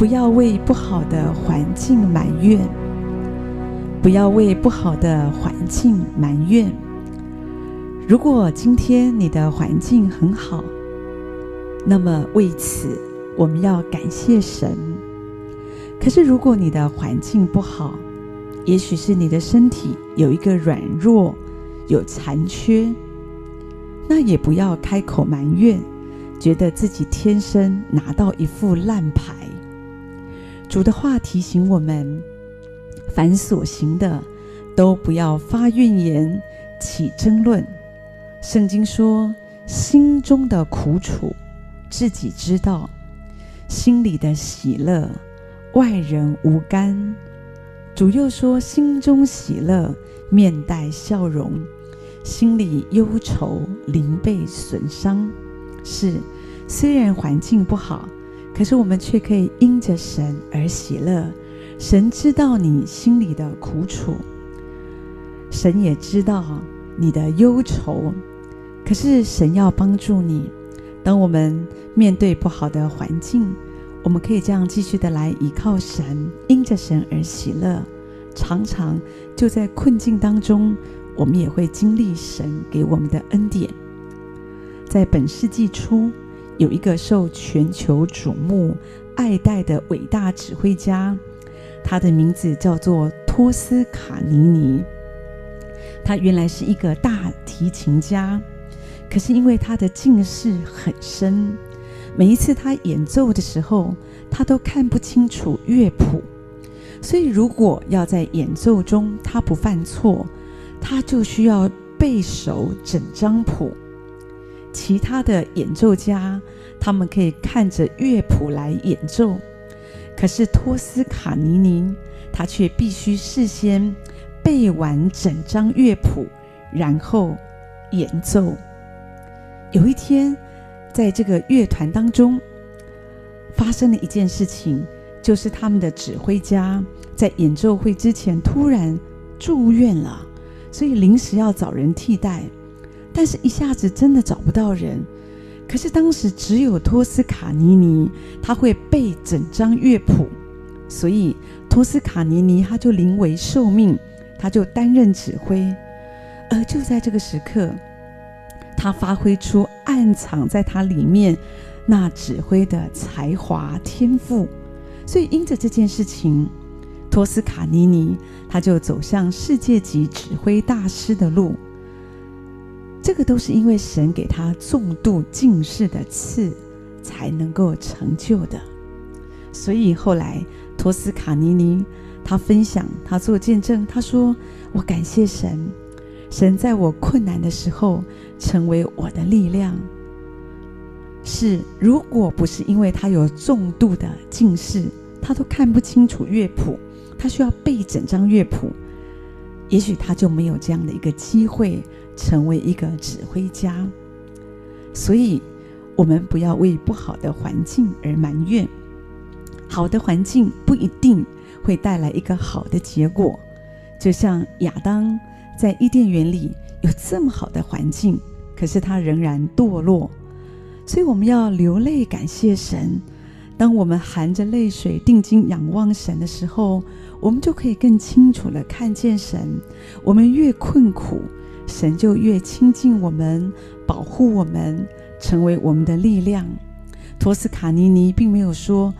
不要为不好的环境埋怨，不要为不好的环境埋怨。如果今天你的环境很好，那么为此我们要感谢神。可是如果你的环境不好，也许是你的身体有一个软弱，有残缺，那也不要开口埋怨，觉得自己天生拿到一副烂牌。主的话提醒我们：凡所行的，都不要发怨言，起争论。圣经说：心中的苦楚，自己知道；心里的喜乐，外人无干。主又说：心中喜乐，面带笑容；心里忧愁，灵被损伤。是，虽然环境不好。可是我们却可以因着神而喜乐，神知道你心里的苦楚，神也知道你的忧愁。可是神要帮助你，当我们面对不好的环境，我们可以这样继续的来依靠神，因着神而喜乐。常常就在困境当中，我们也会经历神给我们的恩典。在本世纪初，有一个受全球瞩目、爱戴的伟大指挥家，他的名字叫做托斯卡尼尼。他原来是一个大提琴家，可是因为他的近视很深，每一次他演奏的时候，他都看不清楚乐谱。所以，如果要在演奏中他不犯错，他就需要背熟整张谱。其他的演奏家，他们可以看着乐谱来演奏，可是托斯卡尼尼他却必须事先背完整张乐谱，然后演奏。有一天，在这个乐团当中，发生了一件事情，就是他们的指挥家在演奏会之前突然住院了，所以临时要找人替代。但是，一下子真的找不到人。可是当时只有托斯卡尼尼，他会背整张乐谱，所以托斯卡尼尼他就临危受命，他就担任指挥。而就在这个时刻，他发挥出暗藏在他里面那指挥的才华天赋。所以因着这件事情，托斯卡尼尼他就走向世界级指挥大师的路。这个都是因为神给他重度近视的刺，才能够成就的。所以后来托斯卡尼尼他分享，他做见证，他说：“我感谢神，神在我困难的时候成为我的力量。是，如果不是因为他有重度的近视，他都看不清楚乐谱，他需要背整张乐谱，也许他就没有这样的一个机会。”成为一个指挥家，所以我们不要为不好的环境而埋怨。好的环境不一定会带来一个好的结果。就像亚当在伊甸园里有这么好的环境，可是他仍然堕落。所以我们要流泪感谢神。当我们含着泪水定睛仰望神的时候，我们就可以更清楚地看见神。我们越困苦。神就越亲近我们，保护我们，成为我们的力量。托斯卡尼尼并没有说：“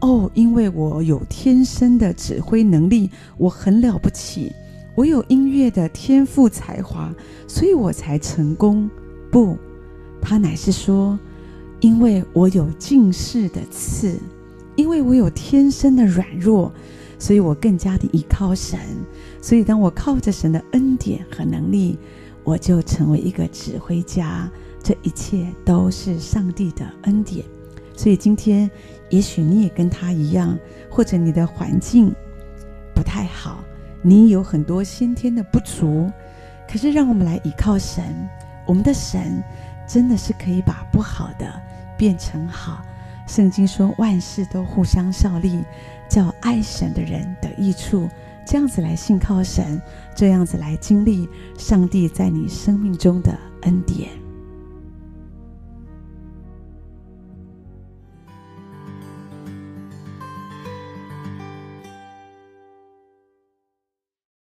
哦，因为我有天生的指挥能力，我很了不起，我有音乐的天赋才华，所以我才成功。”不，他乃是说：“因为我有近视的刺，因为我有天生的软弱，所以我更加的依靠神。所以当我靠着神的恩典和能力。”我就成为一个指挥家，这一切都是上帝的恩典。所以今天，也许你也跟他一样，或者你的环境不太好，你有很多先天的不足。可是，让我们来依靠神，我们的神真的是可以把不好的变成好。圣经说，万事都互相效力，叫爱神的人得益处。这样子来信靠神，这样子来经历上帝在你生命中的恩典。